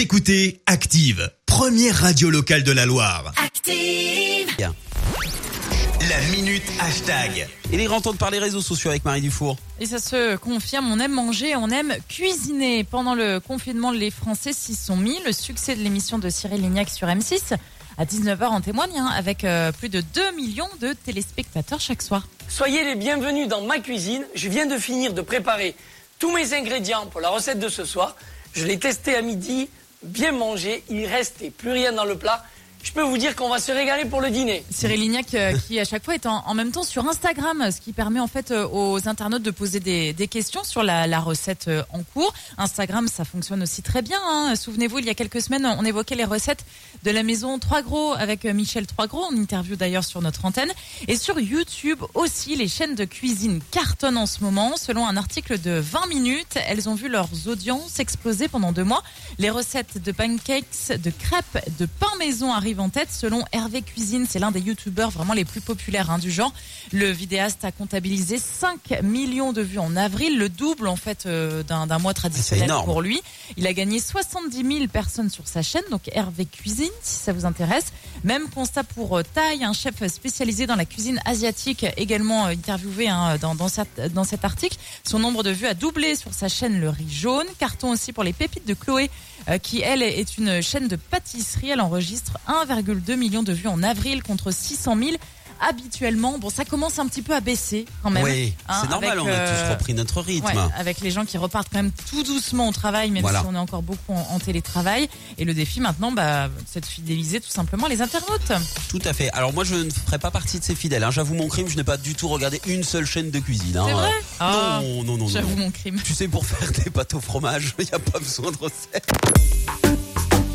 Vous écoutez Active, première radio locale de la Loire. Active. La minute hashtag. Il est grand temps de parler réseaux sociaux avec Marie Dufour. Et ça se confirme, on aime manger, on aime cuisiner. Pendant le confinement, les Français s'y sont mis. Le succès de l'émission de Cyril Lignac sur M6 à 19h en témoigne, hein, avec euh, plus de 2 millions de téléspectateurs chaque soir. Soyez les bienvenus dans ma cuisine. Je viens de finir de préparer tous mes ingrédients pour la recette de ce soir. Je l'ai testé à midi, bien mangé. Il restait plus rien dans le plat. Je peux vous dire qu'on va se régaler pour le dîner. Cyril Lignac euh, qui à chaque fois est en, même temps sur Instagram, ce qui permet en fait euh, aux internautes de poser des, questions sur la, recette euh, en cours. Instagram, ça fonctionne aussi très bien. hein. Souvenez-vous, il y a quelques semaines, on évoquait les recettes de la maison Trois Gros avec Michel Trois Gros, en interview d'ailleurs sur notre antenne. Et sur YouTube aussi, les chaînes de cuisine cartonnent en ce moment. Selon un article de 20 minutes, elles ont vu leurs audiences exploser pendant deux mois. Les recettes de pancakes, de crêpes, de pain maison arrivent en tête. Selon Hervé Cuisine, c'est l'un des youtubeurs vraiment les plus populaires hein, du genre. Le vidéaste a comptabilisé 5 millions de vues en avril, le double en fait euh, d'un mois traditionnel pour lui. Il a gagné 70 000 personnes sur sa chaîne, donc Hervé Cuisine, si ça vous intéresse. Même constat pour euh, Thaï, un chef spécialisé dans la cuisine asiatique, également euh, interviewé hein, dans, dans, cette- dans cet article. Son nombre de vues a doublé sur sa chaîne Le Riz Jaune. Carton aussi pour les pépites de Chloé, euh, qui elle est une chaîne de pâtisserie. Elle enregistre 1,2 million de vues en avril contre 600 000 habituellement. Bon, ça commence un petit peu à baisser quand même. Oui, hein, c'est normal, avec, on a tous euh, repris notre rythme. Ouais, avec les gens qui repartent quand même tout doucement au travail, même Voilà. si on est encore beaucoup en, en télétravail. Et le défi maintenant, bah, c'est de fidéliser tout simplement les internautes. Tout à fait. Alors moi, je ne ferai pas partie de ces fidèles. hein. J'avoue mon crime, je n'ai pas du tout regardé une seule chaîne de cuisine. hein. C'est vrai? Ah, Non, non, non, non. J'avoue mon crime. Tu sais, pour faire des pâtes au fromage, il n'y a pas besoin de recette.